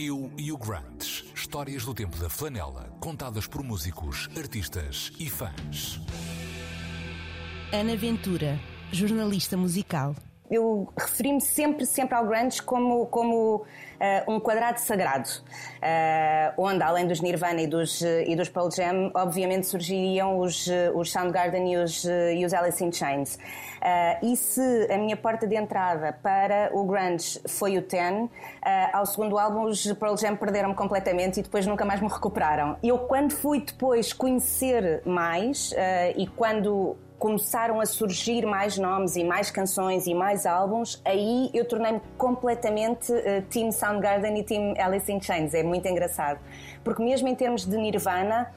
Eu e o Grant. Histórias do tempo da flanela, contadas por músicos, artistas e fãs. Ana Ventura, jornalista musical. Eu referi-me sempre, sempre ao grunge como, como uh, um quadrado sagrado, uh, onde, além dos Nirvana e dos, e dos Pearl Jam, obviamente surgiriam os, os Soundgarden e os, e os Alice in Chains. Uh, e se a minha porta de entrada para o grunge foi o Ten, ao segundo álbum os Pearl Jam perderam-me completamente e depois nunca mais me recuperaram. Eu, quando fui depois conhecer mais e quando começaram a surgir mais nomes e mais canções e mais álbuns, aí eu tornei-me completamente uh, Team Soundgarden e Team Alice in Chains. É muito engraçado. Porque mesmo em termos de Nirvana,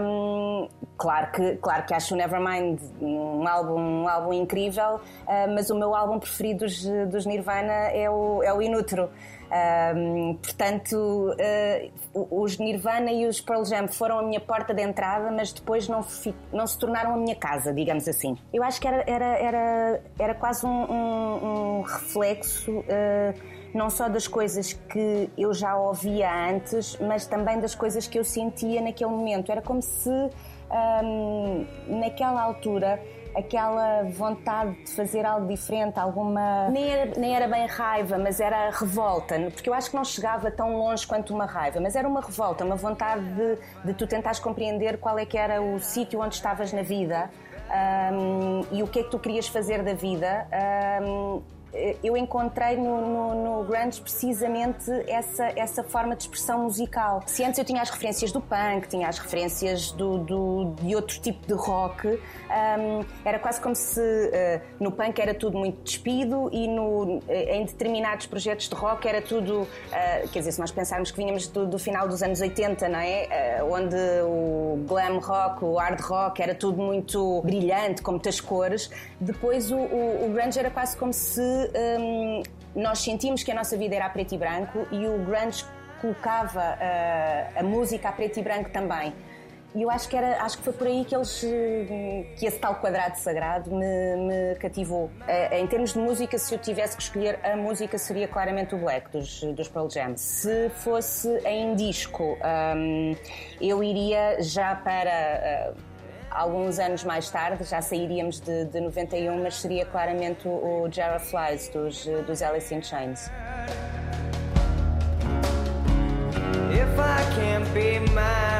um, claro, que, claro que acho o Nevermind um álbum, um álbum incrível, uh, mas o meu álbum preferido dos, dos Nirvana é o, é o Inútero. Um, portanto, uh, os Nirvana e os Pearl Jam foram a minha porta de entrada, mas depois não, não se tornaram a minha casa, digamos assim. Eu acho que era, era, era, era quase um, um, um reflexo. Uh, não só das coisas que eu já ouvia antes, mas também das coisas que eu sentia naquele momento. Era como se um, naquela altura aquela vontade de fazer algo diferente, alguma. Nem era, nem era bem raiva, mas era revolta, porque eu acho que não chegava tão longe quanto uma raiva, mas era uma revolta, uma vontade de, de tu tentares compreender qual é que era o sítio onde estavas na vida. Um, e o que é que tu querias fazer da vida um, eu encontrei no, no, no, grunge precisamente essa, essa forma de expressão musical. Se antes eu tinha as referências do punk, tinha as referências do, do de outro tipo de rock, um, era quase como se uh, no punk era tudo muito despido e no, em determinados projetos de rock era tudo, uh, quer dizer, se nós pensarmos que vinhamos do, do final dos anos 80, não é? Uh, onde o glam rock, o hard rock era tudo muito brilhante, com muitas cores, depois o, o, o grunge era quase como se um, nós sentimos que a nossa vida era a preto e branco e o grunge colocava uh, a música a preto e branco também. E eu acho que, era, acho que foi por aí que eles que esse tal quadrado sagrado me, me cativou. Uh, em termos de música, se eu tivesse que escolher a música, seria claramente o Black dos, dos Pearl Jam. Se fosse em disco, um, eu iria já para. Uh, alguns anos mais tarde, já sairíamos de, de 91, mas seria claramente o, o Jarrah Flies dos, dos Alice in Chains. If I can't be mine.